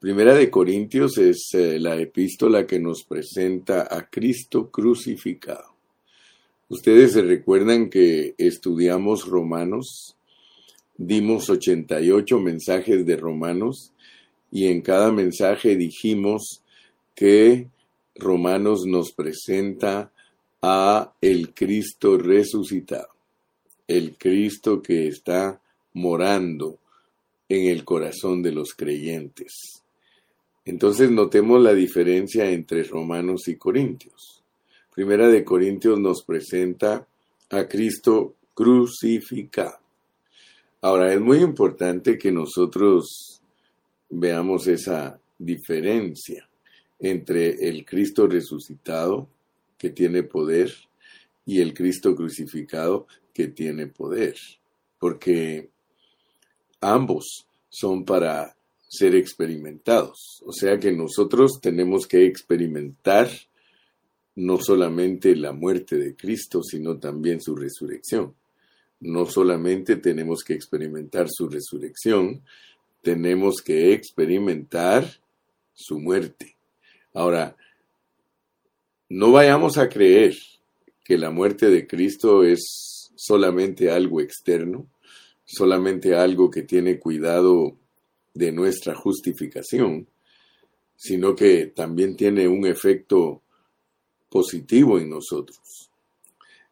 Primera de Corintios es eh, la epístola que nos presenta a Cristo crucificado. Ustedes se recuerdan que estudiamos Romanos, dimos 88 mensajes de Romanos y en cada mensaje dijimos que Romanos nos presenta a el Cristo resucitado, el Cristo que está morando en el corazón de los creyentes. Entonces notemos la diferencia entre Romanos y Corintios. Primera de Corintios nos presenta a Cristo crucificado. Ahora es muy importante que nosotros veamos esa diferencia entre el Cristo resucitado que tiene poder y el Cristo crucificado que tiene poder, porque ambos son para ser experimentados. O sea que nosotros tenemos que experimentar no solamente la muerte de Cristo, sino también su resurrección. No solamente tenemos que experimentar su resurrección, tenemos que experimentar su muerte. Ahora, no vayamos a creer que la muerte de Cristo es solamente algo externo, solamente algo que tiene cuidado de nuestra justificación, sino que también tiene un efecto positivo en nosotros.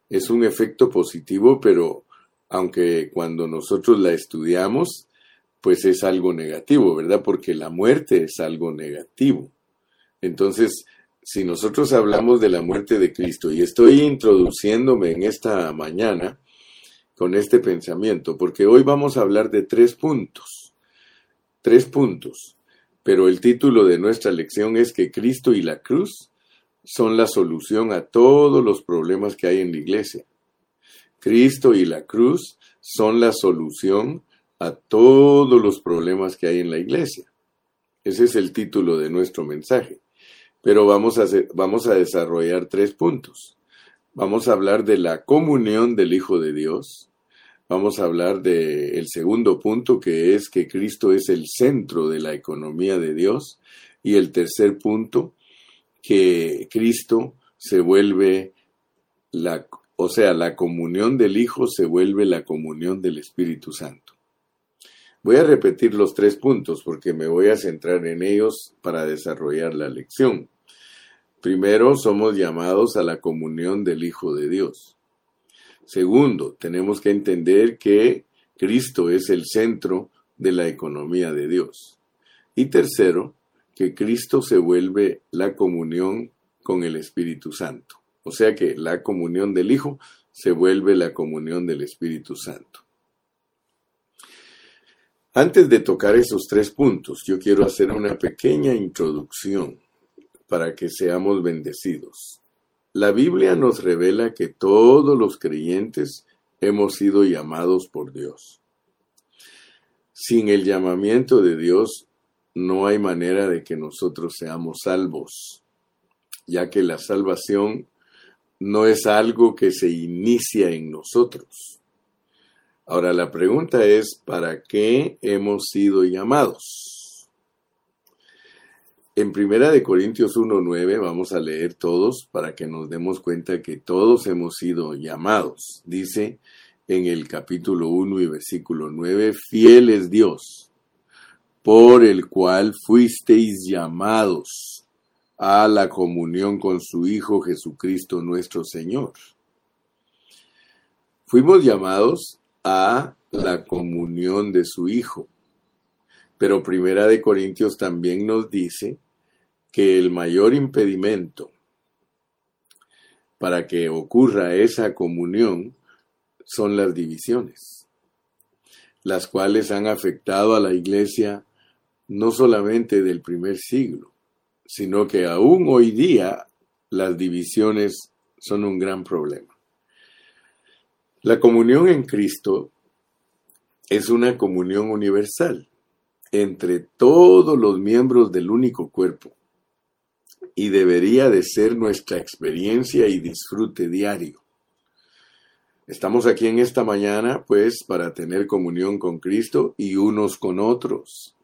Es un efecto positivo, pero aunque cuando nosotros la estudiamos, pues es algo negativo, ¿verdad? Porque la muerte es algo negativo. Entonces, si nosotros hablamos de la muerte de Cristo, y estoy introduciéndome en esta mañana con este pensamiento, porque hoy vamos a hablar de tres puntos, tres puntos, pero el título de nuestra lección es que Cristo y la cruz son la solución a todos los problemas que hay en la iglesia. Cristo y la cruz son la solución a todos los problemas que hay en la iglesia. Ese es el título de nuestro mensaje. Pero vamos a, vamos a desarrollar tres puntos. Vamos a hablar de la comunión del Hijo de Dios. Vamos a hablar del el segundo punto, que es que Cristo es el centro de la economía de Dios. Y el tercer punto, que Cristo se vuelve la, o sea, la comunión del Hijo se vuelve la comunión del Espíritu Santo. Voy a repetir los tres puntos porque me voy a centrar en ellos para desarrollar la lección. Primero, somos llamados a la comunión del Hijo de Dios. Segundo, tenemos que entender que Cristo es el centro de la economía de Dios. Y tercero, que Cristo se vuelve la comunión con el Espíritu Santo. O sea que la comunión del Hijo se vuelve la comunión del Espíritu Santo. Antes de tocar esos tres puntos, yo quiero hacer una pequeña introducción para que seamos bendecidos. La Biblia nos revela que todos los creyentes hemos sido llamados por Dios. Sin el llamamiento de Dios no hay manera de que nosotros seamos salvos, ya que la salvación no es algo que se inicia en nosotros Ahora la pregunta es, ¿para qué hemos sido llamados? En Primera de Corintios 1.9 vamos a leer todos para que nos demos cuenta que todos hemos sido llamados. Dice en el capítulo 1 y versículo 9, fiel es Dios, por el cual fuisteis llamados a la comunión con su Hijo Jesucristo nuestro Señor. Fuimos llamados a la comunión de su Hijo. Pero Primera de Corintios también nos dice que el mayor impedimento para que ocurra esa comunión son las divisiones, las cuales han afectado a la iglesia no solamente del primer siglo, sino que aún hoy día las divisiones son un gran problema. La comunión en Cristo es una comunión universal entre todos los miembros del único cuerpo y debería de ser nuestra experiencia y disfrute diario. Estamos aquí en esta mañana, pues, para tener comunión con Cristo y unos con otros.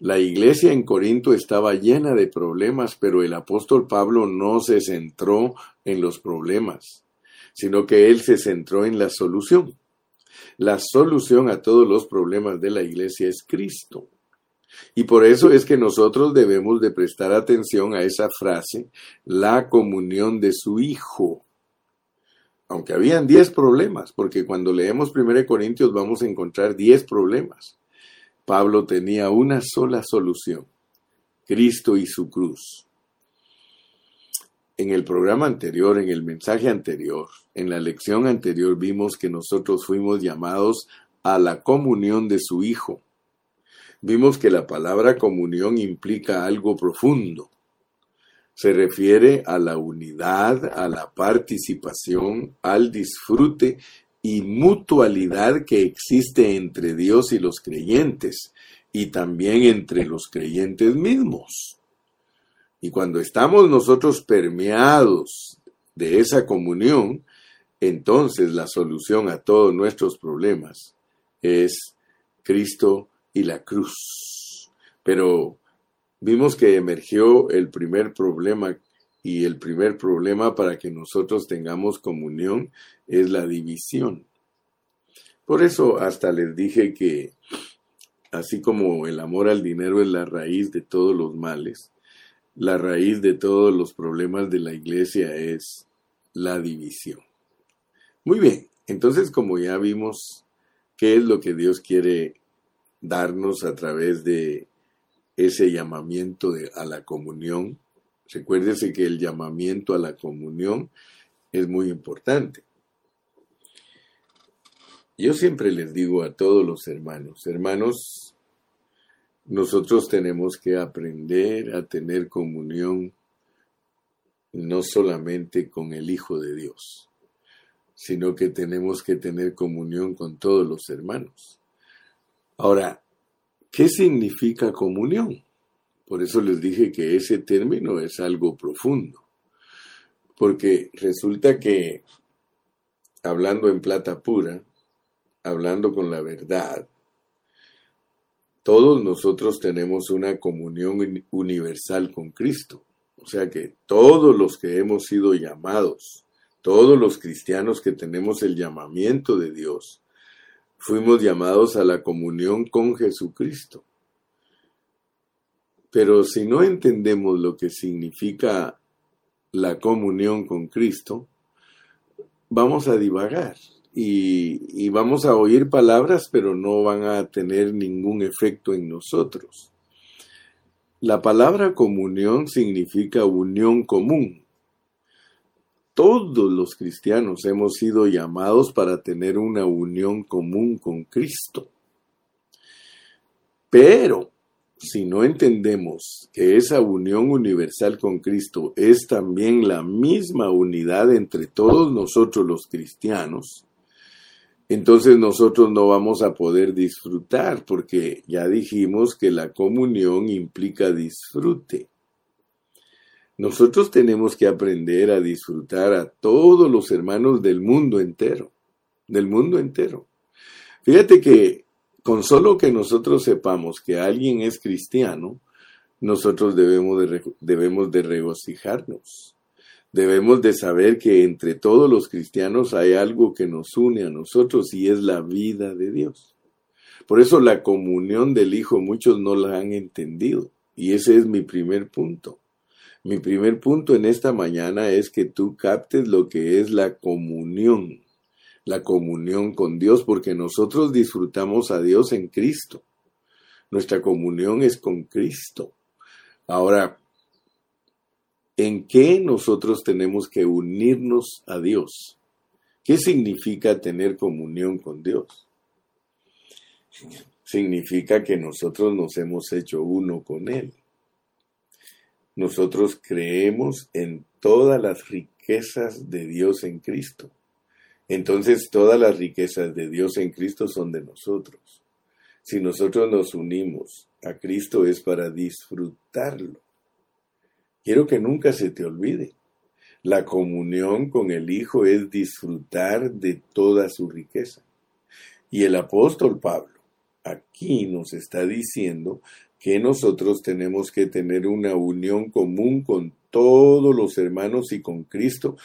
La iglesia en Corinto estaba llena de problemas, pero el apóstol Pablo no se centró en los problemas, sino que él se centró en la solución. La solución a todos los problemas de la iglesia es Cristo. Y por eso es que nosotros debemos de prestar atención a esa frase, la comunión de su Hijo. Aunque habían diez problemas, porque cuando leemos 1 Corintios vamos a encontrar diez problemas. Pablo tenía una sola solución, Cristo y su cruz. En el programa anterior, en el mensaje anterior, en la lección anterior vimos que nosotros fuimos llamados a la comunión de su Hijo vimos que la palabra comunión implica algo profundo. Se refiere a la unidad, a la participación, al disfrute y mutualidad que existe entre Dios y los creyentes y también entre los creyentes mismos. Y cuando estamos nosotros permeados de esa comunión, entonces la solución a todos nuestros problemas es Cristo y la cruz. Pero vimos que emergió el primer problema y el primer problema para que nosotros tengamos comunión es la división. Por eso hasta les dije que así como el amor al dinero es la raíz de todos los males, la raíz de todos los problemas de la iglesia es la división. Muy bien, entonces como ya vimos qué es lo que Dios quiere darnos a través de ese llamamiento a la comunión. Recuérdese que el llamamiento a la comunión es muy importante. Yo siempre les digo a todos los hermanos, hermanos, nosotros tenemos que aprender a tener comunión no solamente con el Hijo de Dios, sino que tenemos que tener comunión con todos los hermanos. Ahora, ¿qué significa comunión? Por eso les dije que ese término es algo profundo. Porque resulta que, hablando en plata pura, hablando con la verdad, todos nosotros tenemos una comunión universal con Cristo. O sea que todos los que hemos sido llamados, todos los cristianos que tenemos el llamamiento de Dios, fuimos llamados a la comunión con Jesucristo. Pero si no entendemos lo que significa la comunión con Cristo, vamos a divagar y, vamos a oír palabras, pero no van a tener ningún efecto en nosotros. La palabra comunión significa unión común, todos los cristianos hemos sido llamados para tener una unión común con Cristo. Pero si no entendemos que esa unión universal con Cristo es también la misma unidad entre todos nosotros los cristianos, entonces nosotros no vamos a poder disfrutar porque ya dijimos que la comunión implica disfrute. Nosotros tenemos que aprender a disfrutar a todos los hermanos del mundo entero, del mundo entero. Fíjate que con solo que nosotros sepamos que alguien es cristiano, nosotros debemos de, debemos de regocijarnos. Debemos de saber que entre todos los cristianos hay algo que nos une a nosotros y es la vida de Dios. Por eso la comunión del Hijo muchos no la han entendido. Y ese es mi primer punto. Mi primer punto en esta mañana es que tú captes lo que es la comunión, la comunión con Dios, porque nosotros disfrutamos a Dios en Cristo. Nuestra comunión es con Cristo. Ahora, ¿en qué nosotros tenemos que unirnos a Dios? ¿Qué significa tener comunión con Dios? Significa que nosotros nos hemos hecho uno con Él nosotros creemos en todas las riquezas de Dios en Cristo. Entonces todas las riquezas de Dios en Cristo son de nosotros. Si nosotros nos unimos a Cristo es para disfrutarlo. Quiero que nunca se te olvide. La comunión con el Hijo es disfrutar de toda su riqueza. Y el apóstol Pablo aquí nos está diciendo que nosotros tenemos que tener una unión común con todos los hermanos y con Cristo,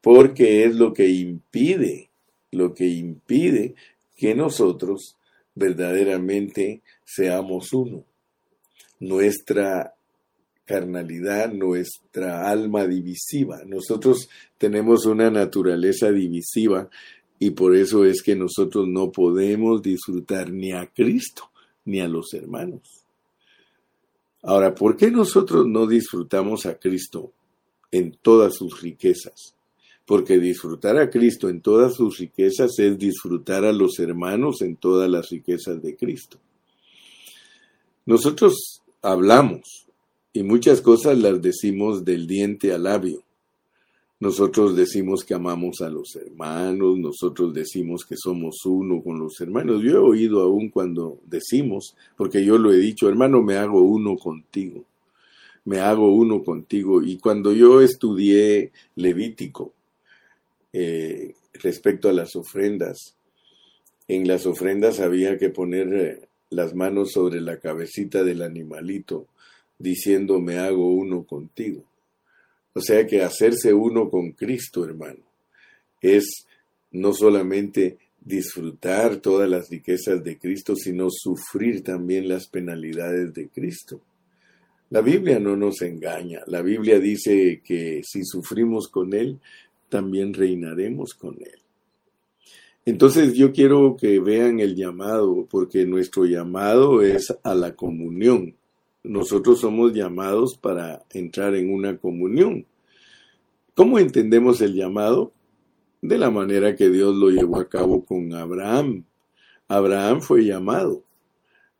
porque es lo que impide, lo que impide que nosotros verdaderamente seamos uno. Nuestra carnalidad, nuestra alma divisiva. Nosotros tenemos una naturaleza divisiva y por eso es que nosotros no podemos disfrutar ni a Cristo ni a los hermanos. Ahora, ¿por qué nosotros no disfrutamos a Cristo en todas sus riquezas? Porque disfrutar a Cristo en todas sus riquezas es disfrutar a los hermanos en todas las riquezas de Cristo. Nosotros hablamos y muchas cosas las decimos del diente al labio. Nosotros decimos que amamos a los hermanos, nosotros decimos que somos uno con los hermanos. Yo he oído aún cuando decimos, porque yo lo he dicho, hermano, me hago uno contigo, me hago uno contigo. Y cuando yo estudié Levítico eh, respecto a las ofrendas, en las ofrendas había que poner eh, las manos sobre la cabecita del animalito, diciendo, me hago uno contigo. O sea que hacerse uno con Cristo, hermano, es no solamente disfrutar todas las riquezas de Cristo, sino sufrir también las penalidades de Cristo. La Biblia no nos engaña. La Biblia dice que si sufrimos con Él, también reinaremos con Él. Entonces yo quiero que vean el llamado, porque nuestro llamado es a la comunión nosotros somos llamados para entrar en una comunión. ¿Cómo entendemos el llamado? De la manera que Dios lo llevó a cabo con Abraham. Abraham fue llamado.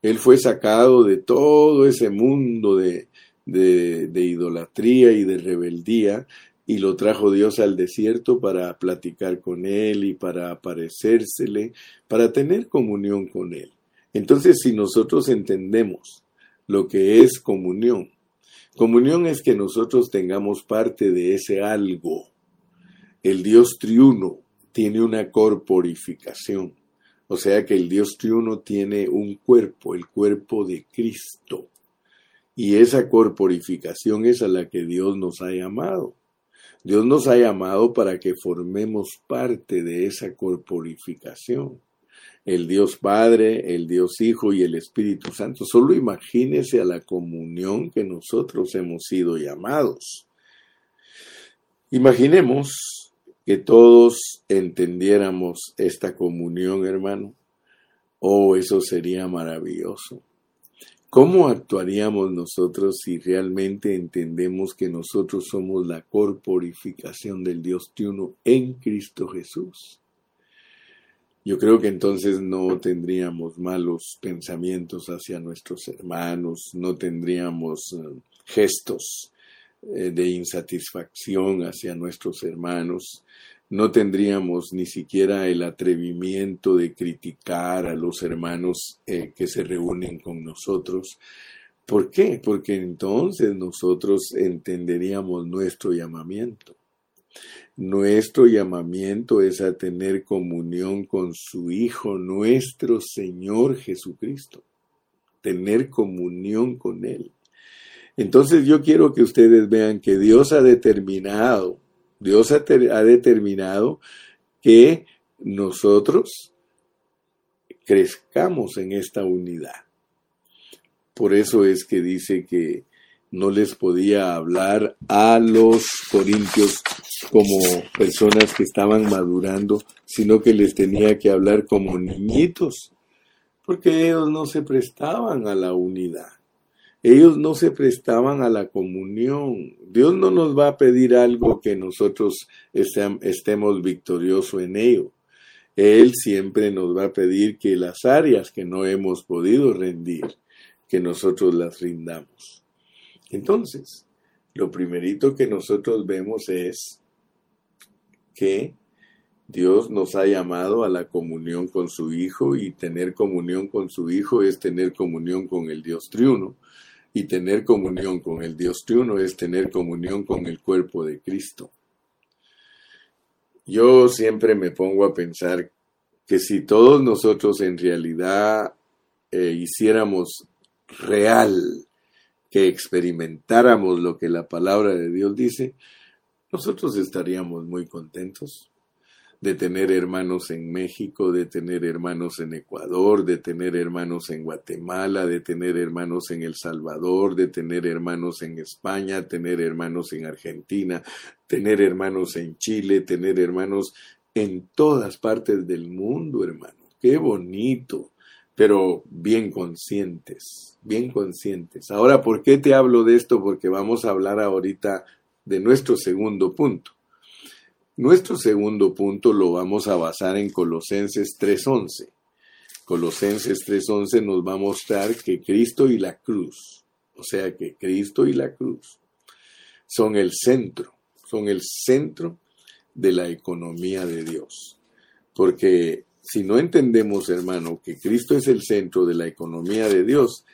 Él fue sacado de todo ese mundo de, de, de idolatría y de rebeldía y lo trajo Dios al desierto para platicar con él y para aparecérsele, para tener comunión con él. Entonces, si nosotros entendemos lo que es comunión. Comunión es que nosotros tengamos parte de ese algo. El Dios triuno tiene una corporificación, o sea que el Dios triuno tiene un cuerpo, el cuerpo de Cristo. Y esa corporificación es a la que Dios nos ha llamado. Dios nos ha llamado para que formemos parte de esa corporificación el Dios Padre, el Dios Hijo y el Espíritu Santo. Solo imagínese a la comunión que nosotros hemos sido llamados. Imaginemos que todos entendiéramos esta comunión, hermano. Oh, eso sería maravilloso. ¿Cómo actuaríamos nosotros si realmente entendemos que nosotros somos la corporificación del Dios Triuno en Cristo Jesús? Yo creo que entonces no tendríamos malos pensamientos hacia nuestros hermanos, no tendríamos eh, gestos eh, de insatisfacción hacia nuestros hermanos, no tendríamos ni siquiera el atrevimiento de criticar a los hermanos eh, que se reúnen con nosotros. ¿Por qué? Porque entonces nosotros entenderíamos nuestro llamamiento. Nuestro llamamiento es a tener comunión con su Hijo, nuestro Señor Jesucristo. Tener comunión con Él. Entonces yo quiero que ustedes vean que Dios ha determinado, Dios ha, determinado que nosotros crezcamos en esta unidad. Por eso es que dice que no les podía hablar a los corintios como personas que estaban madurando, sino que les tenía que hablar como niñitos, porque ellos no se prestaban a la unidad. Ellos no se prestaban a la comunión. Dios no nos va a pedir algo que nosotros estemos victoriosos en ello. Él siempre nos va a pedir que las áreas que no hemos podido rendir, que nosotros las rindamos. Entonces, lo primerito que nosotros vemos es que Dios nos ha llamado a la comunión con su Hijo y tener comunión con su Hijo es tener comunión con el Dios triuno y tener comunión con el Dios triuno es tener comunión con el cuerpo de Cristo. Yo siempre me pongo a pensar que si todos nosotros en realidad eh, hiciéramos real, que experimentáramos lo que la palabra de Dios dice, nosotros estaríamos muy contentos de tener hermanos en México, de tener hermanos en Ecuador, de tener hermanos en Guatemala, de tener hermanos en El Salvador, de tener hermanos en España, tener hermanos en Argentina, tener hermanos en Chile, tener hermanos en todas partes del mundo, hermano. Qué bonito, pero bien conscientes, bien conscientes. Ahora, ¿por qué te hablo de esto? Porque vamos a hablar ahorita de nuestro segundo punto. Nuestro segundo punto lo vamos a basar en Colosenses 3.11. Colosenses 3.11 nos va a mostrar que Cristo y la cruz, o sea que Cristo y la cruz, son el centro, son el centro de la economía de Dios. Porque si no entendemos, hermano, que Cristo es el centro de la economía de Dios,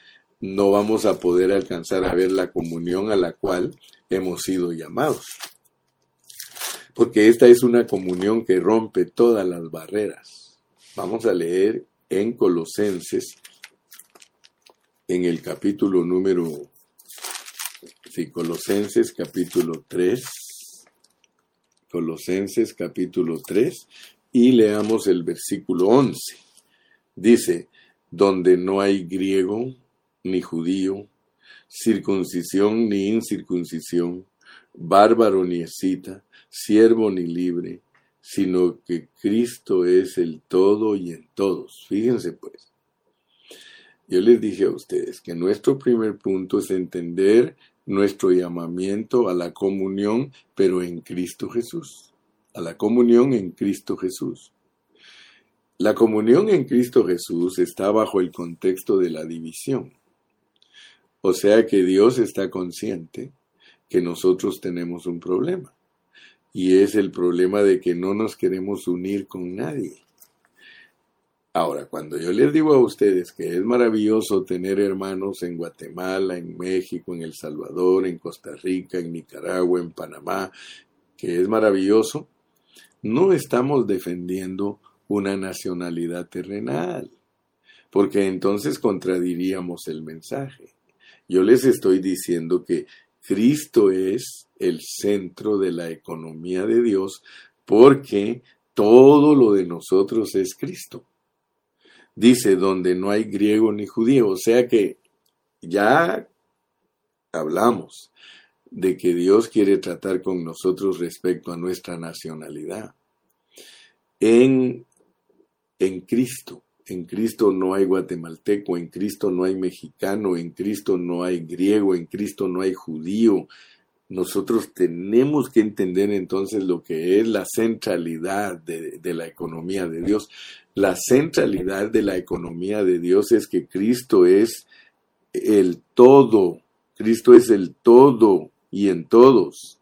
no vamos a poder alcanzar a ver la comunión a la cual hemos sido llamados porque esta es una comunión que rompe todas las barreras. Vamos a leer en Colosenses, en el capítulo número, sí, Colosenses capítulo 3, Colosenses capítulo 3, y leamos el versículo 11. Dice, donde no hay griego ni judío, circuncisión ni incircuncisión, bárbaro ni escita, siervo ni libre, sino que Cristo es el todo y en todos. Fíjense pues. Yo les dije a ustedes que nuestro primer punto es entender nuestro llamamiento a la comunión, pero en Cristo Jesús. A la comunión en Cristo Jesús. La comunión en Cristo Jesús está bajo el contexto de la división. O sea que Dios está consciente que nosotros tenemos un problema y es el problema de que no nos queremos unir con nadie. Ahora, cuando yo les digo a ustedes que es maravilloso tener hermanos en Guatemala, en México, en El Salvador, en Costa Rica, en Nicaragua, en Panamá, que es maravilloso, no estamos defendiendo una nacionalidad terrenal, porque entonces contradiríamos el mensaje. Yo les estoy diciendo que Cristo es el centro de la economía de Dios porque todo lo de nosotros es Cristo. Dice, donde no hay griego ni judío. O sea que ya hablamos de que Dios quiere tratar con nosotros respecto a nuestra nacionalidad. En, en Cristo. En Cristo no hay guatemalteco, en Cristo no hay mexicano, en Cristo no hay griego, en Cristo no hay judío. Nosotros tenemos que entender entonces lo que es la centralidad de, la economía de Dios. La centralidad de la economía de Dios es que Cristo es el todo. Cristo es el todo y en todos.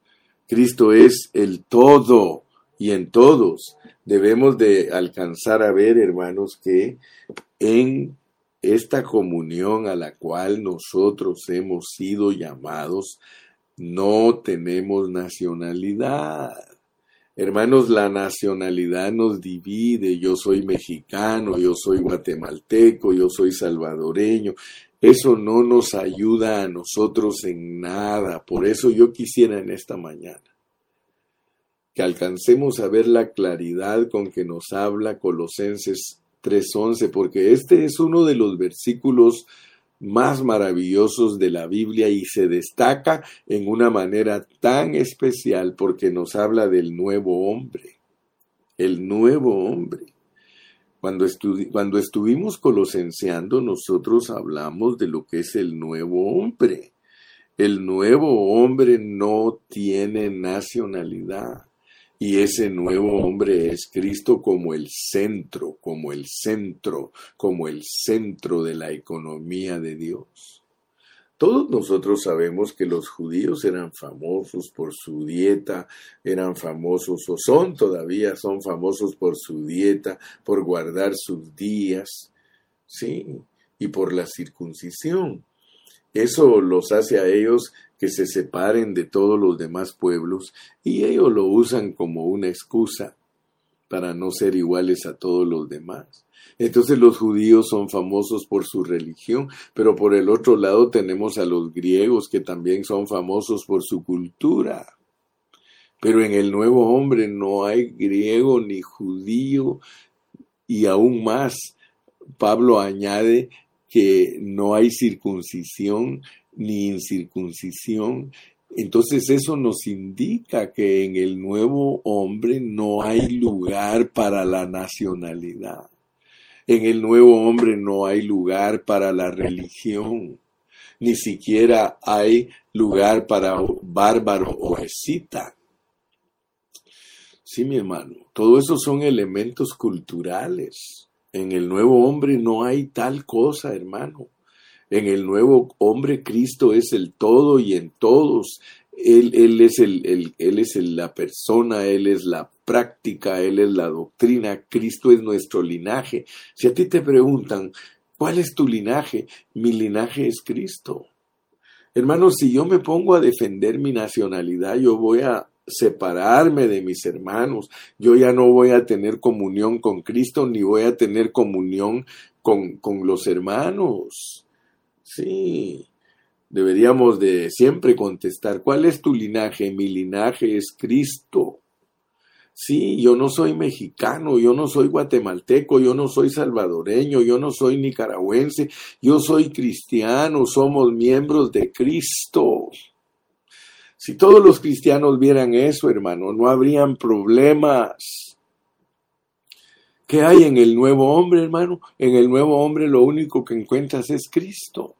Cristo es el todo y en todos debemos de alcanzar a ver, hermanos, que en esta comunión a la cual nosotros hemos sido llamados, no tenemos nacionalidad. Hermanos, la nacionalidad nos divide. Yo soy mexicano, yo soy guatemalteco, yo soy salvadoreño. Eso no nos ayuda a nosotros en nada. Por eso yo quisiera en esta mañana que alcancemos a ver la claridad con que nos habla Colosenses 3.11, porque este es uno de los versículos más maravillosos de la Biblia y se destaca en una manera tan especial porque nos habla del nuevo hombre, el nuevo hombre. Cuando, cuando estuvimos colosenseando, nosotros hablamos de lo que es el nuevo hombre. El nuevo hombre no tiene nacionalidad. Y ese nuevo hombre es Cristo como el centro, como el centro, como el centro de la economía de Dios. Todos nosotros sabemos que los judíos eran famosos por su dieta, eran famosos o son todavía, son famosos por su dieta, por guardar sus días, sí, y por la circuncisión. Eso los hace a ellos que se separen de todos los demás pueblos y ellos lo usan como una excusa para no ser iguales a todos los demás. Entonces los judíos son famosos por su religión, pero por el otro lado tenemos a los griegos que también son famosos por su cultura. Pero en el nuevo hombre no hay griego ni judío y aún más, Pablo añade que no hay circuncisión ni incircuncisión. Entonces eso nos indica que en el nuevo hombre no hay lugar para la nacionalidad. En el nuevo hombre no hay lugar para la religión, ni siquiera hay lugar para bárbaro o escita. Sí, mi hermano, todo eso son elementos culturales. En el nuevo hombre no hay tal cosa, hermano. En el nuevo hombre Cristo es el todo y en todos. Él, él es, el, él es la persona, Él es la práctica, Él es la doctrina, Cristo es nuestro linaje. Si a ti te preguntan, ¿cuál es tu linaje? Mi linaje es Cristo. Hermanos, si yo me pongo a defender mi nacionalidad, yo voy a separarme de mis hermanos. Yo ya no voy a tener comunión con Cristo ni voy a tener comunión con, con los hermanos. Sí, deberíamos de siempre contestar, ¿cuál es tu linaje? Mi linaje es Cristo. Sí, yo no soy mexicano, yo no soy guatemalteco, yo no soy salvadoreño, yo no soy nicaragüense, yo soy cristiano, somos miembros de Cristo. Si todos los cristianos vieran eso, hermano, no habrían problemas. ¿Qué hay en el nuevo hombre, hermano? En el nuevo hombre lo único que encuentras es Cristo.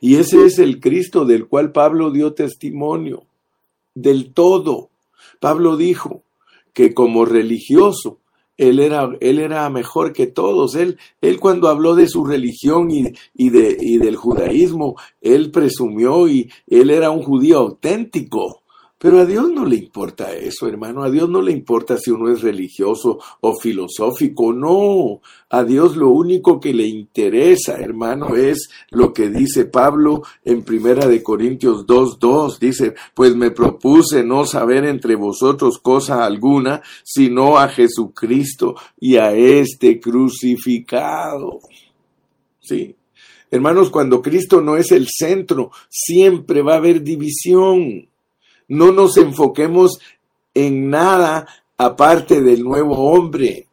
Y ese es el Cristo del cual Pablo dio testimonio, del todo. Pablo dijo que como religioso, él era, él era mejor que todos. Él, él cuando habló de su religión y, y, de, y del judaísmo, él presumió y él era un judío auténtico. Pero a Dios no le importa eso, hermano. A Dios no le importa si uno es religioso o filosófico. No. A Dios lo único que le interesa, hermano, es lo que dice Pablo en Primera de Corintios 2.2. Dice, pues me propuse no saber entre vosotros cosa alguna, sino a Jesucristo y a este crucificado. Sí. Hermanos, cuando Cristo no es el centro, siempre va a haber división. No nos enfoquemos en nada aparte del nuevo hombre.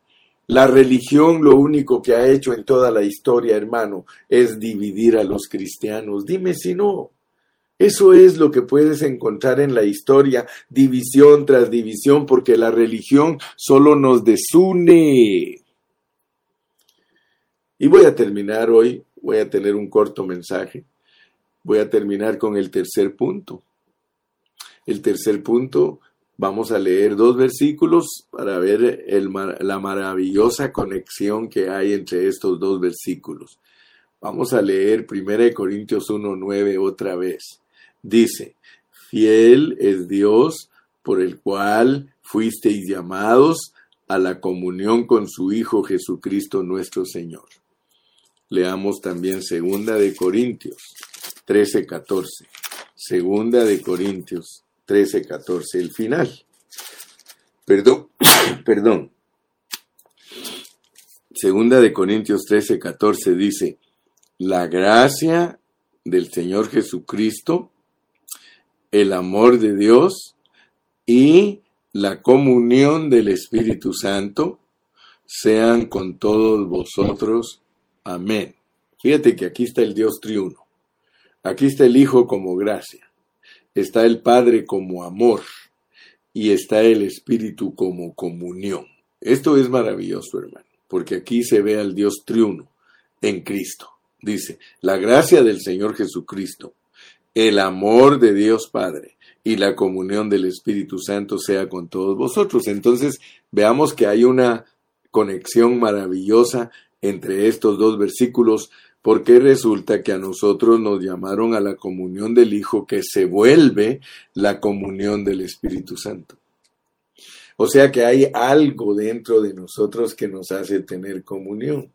La religión lo único que ha hecho en toda la historia, hermano, es dividir a los cristianos. Dime si no. Eso es lo que puedes encontrar en la historia, división tras división, porque la religión solo nos desune. Y voy a terminar hoy, voy a tener un corto mensaje. Voy a terminar con el tercer punto. El tercer punto, vamos a leer dos versículos para ver la maravillosa conexión que hay entre estos dos versículos. Vamos a leer 1 Corintios 1.9 otra vez. Dice, fiel es Dios por el cual fuisteis llamados a la comunión con su Hijo Jesucristo nuestro Señor. Leamos también segunda de Corintios 13:14. Segunda de Corintios 13, 14, el final. Perdón, perdón. Segunda de Corintios 13, 14 dice, la gracia del Señor Jesucristo, el amor de Dios y la comunión del Espíritu Santo sean con todos vosotros. Amén. Fíjate que aquí está el Dios triuno. Aquí está el Hijo como gracia está el Padre como amor y está el Espíritu como comunión. Esto es maravilloso, hermano, porque aquí se ve al Dios triuno en Cristo. Dice, la gracia del Señor Jesucristo, el amor de Dios Padre y la comunión del Espíritu Santo sea con todos vosotros. Entonces, veamos que hay una conexión maravillosa entre estos dos versículos porque resulta que a nosotros nos llamaron a la comunión del Hijo que se vuelve la comunión del Espíritu Santo. O sea que hay algo dentro de nosotros que nos hace tener comunión.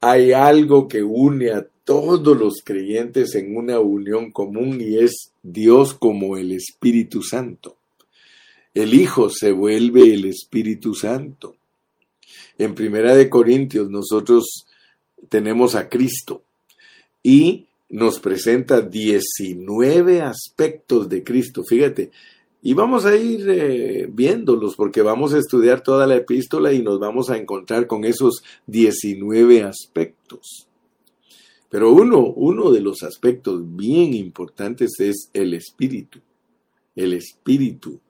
Hay algo que une a todos los creyentes en una unión común y es Dios como el Espíritu Santo. El Hijo se vuelve el Espíritu Santo. En Primera de Corintios nosotros tenemos a Cristo y nos presenta 19 aspectos de Cristo. Fíjate, y vamos a ir eh, viéndolos porque vamos a estudiar toda la epístola y nos vamos a encontrar con esos 19 aspectos. Pero uno, uno de los aspectos bien importantes es el espíritu. El espíritu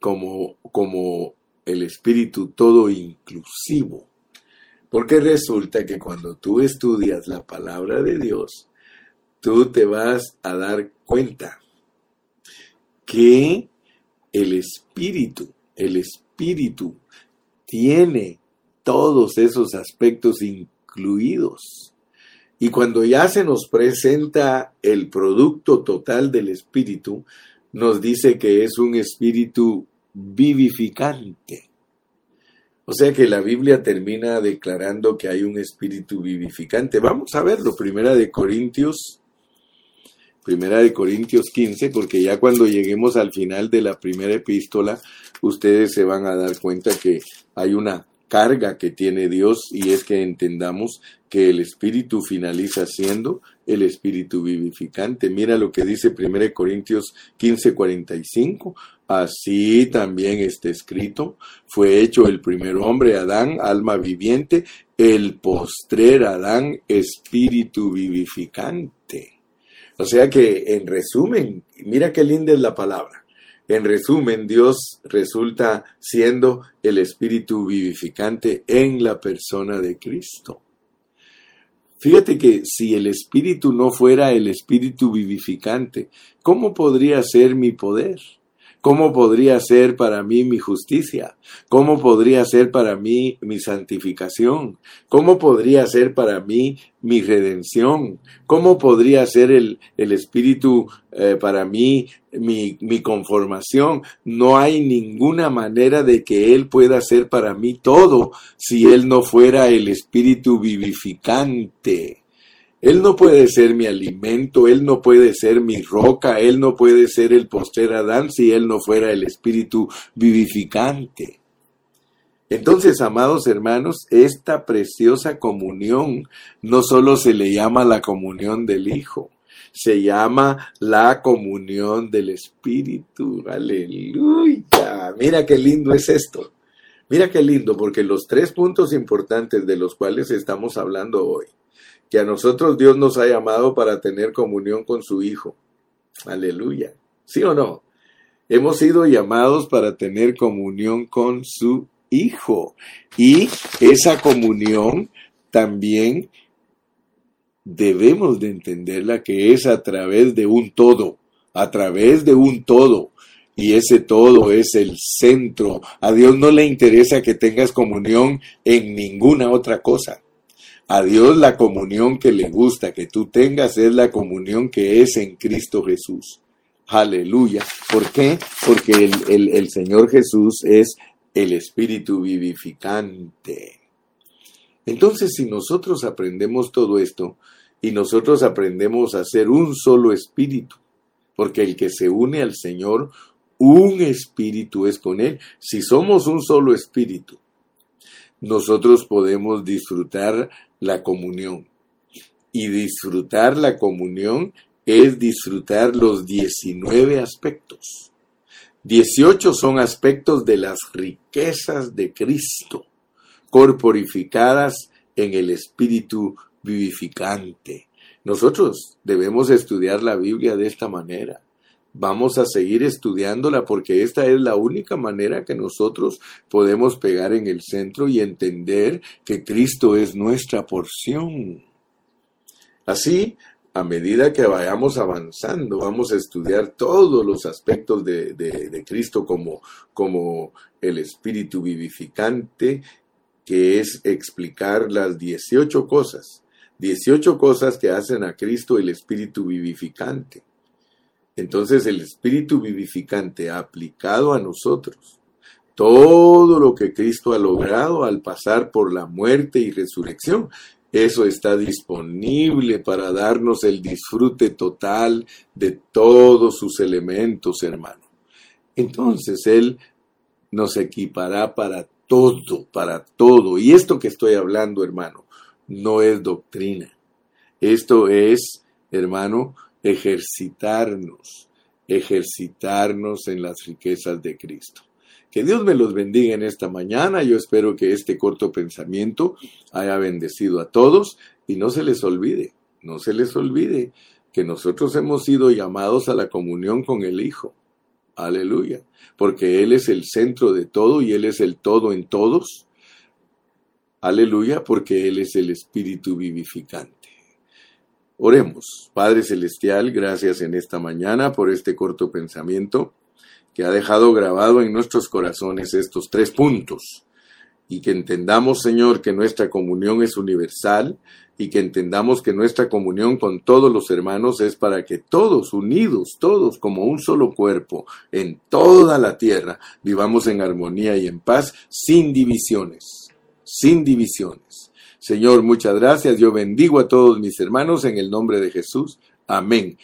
como, como el espíritu todo inclusivo. Porque resulta que cuando tú estudias la palabra de Dios, tú te vas a dar cuenta que el espíritu, el espíritu tiene todos esos aspectos incluidos. Y cuando ya se nos presenta el producto total del espíritu, nos dice que es un espíritu vivificante. O sea que la Biblia termina declarando que hay un espíritu vivificante. Vamos a verlo, primera de Corintios Primera de Corintios 15, porque ya cuando lleguemos al final de la primera epístola, ustedes se van a dar cuenta que hay una carga que tiene Dios y es que entendamos que el Espíritu finaliza siendo el Espíritu vivificante. Mira lo que dice 1 Corintios 15, 45. Así también está escrito, fue hecho el primer hombre, Adán, alma viviente, el postrer Adán, espíritu vivificante. O sea que, en resumen, mira qué linda es la palabra. En resumen, Dios resulta siendo el espíritu vivificante en la persona de Cristo. Fíjate que si el espíritu no fuera el espíritu vivificante, ¿cómo podría ser mi poder? ¿Cómo podría ser para mí mi justicia? ¿Cómo podría ser para mí mi santificación? ¿Cómo podría ser para mí mi redención? ¿Cómo podría ser el, el Espíritu eh, para mí mi, mi conformación? No hay ninguna manera de que Él pueda ser para mí todo si Él no fuera el Espíritu vivificante. Él no puede ser mi alimento, Él no puede ser mi roca, Él no puede ser el poster Adán si Él no fuera el espíritu vivificante. Entonces, amados hermanos, esta preciosa comunión no solo se le llama la comunión del Hijo, se llama la comunión del Espíritu. Aleluya. Mira qué lindo es esto. Mira qué lindo, porque los tres puntos importantes de los cuales estamos hablando hoy que a nosotros Dios nos ha llamado para tener comunión con su Hijo. Aleluya. ¿Sí o no? Hemos sido llamados para tener comunión con su Hijo. Y esa comunión también debemos de entenderla que es a través de un todo, a través de un todo. Y ese todo es el centro. A Dios no le interesa que tengas comunión en ninguna otra cosa. A Dios la comunión que le gusta que tú tengas es la comunión que es en Cristo Jesús. Aleluya. ¿Por qué? Porque el, Señor Jesús es el Espíritu vivificante. Entonces, si nosotros aprendemos todo esto y nosotros aprendemos a ser un solo espíritu, porque el que se une al Señor, un espíritu es con Él. Si somos un solo espíritu, nosotros podemos disfrutar la comunión. Y disfrutar la comunión es disfrutar los 19 aspectos. 18 son aspectos de las riquezas de Cristo, corporificadas en el Espíritu vivificante. Nosotros debemos estudiar la Biblia de esta manera vamos a seguir estudiándola porque esta es la única manera que nosotros podemos pegar en el centro y entender que Cristo es nuestra porción. Así, a medida que vayamos avanzando, vamos a estudiar todos los aspectos de, Cristo como, como el espíritu vivificante, que es explicar las 18 cosas, 18 cosas que hacen a Cristo el espíritu vivificante. Entonces el Espíritu vivificante ha aplicado a nosotros todo lo que Cristo ha logrado al pasar por la muerte y resurrección. Eso está disponible para darnos el disfrute total de todos sus elementos, hermano. entonces Él nos equipará para todo, para todo. Y esto que estoy hablando, hermano, no es doctrina. Esto es, hermano, ejercitarnos, ejercitarnos en las riquezas de Cristo. Que Dios me los bendiga en esta mañana. Yo espero que este corto pensamiento haya bendecido a todos y no se les olvide, no se les olvide que nosotros hemos sido llamados a la comunión con el Hijo. Aleluya. Porque Él es el centro de todo y Él es el todo en todos. Aleluya, porque Él es el Espíritu vivificante. Oremos, Padre Celestial, gracias en esta mañana por este corto pensamiento que ha dejado grabado en nuestros corazones estos tres puntos y que entendamos, Señor, que nuestra comunión es universal y que entendamos que nuestra comunión con todos los hermanos es para que todos, unidos, todos como un solo cuerpo, en toda la tierra, vivamos en armonía y en paz, sin divisiones, sin divisiones. Señor, muchas gracias. Yo bendigo a todos mis hermanos en el nombre de Jesús. Amén.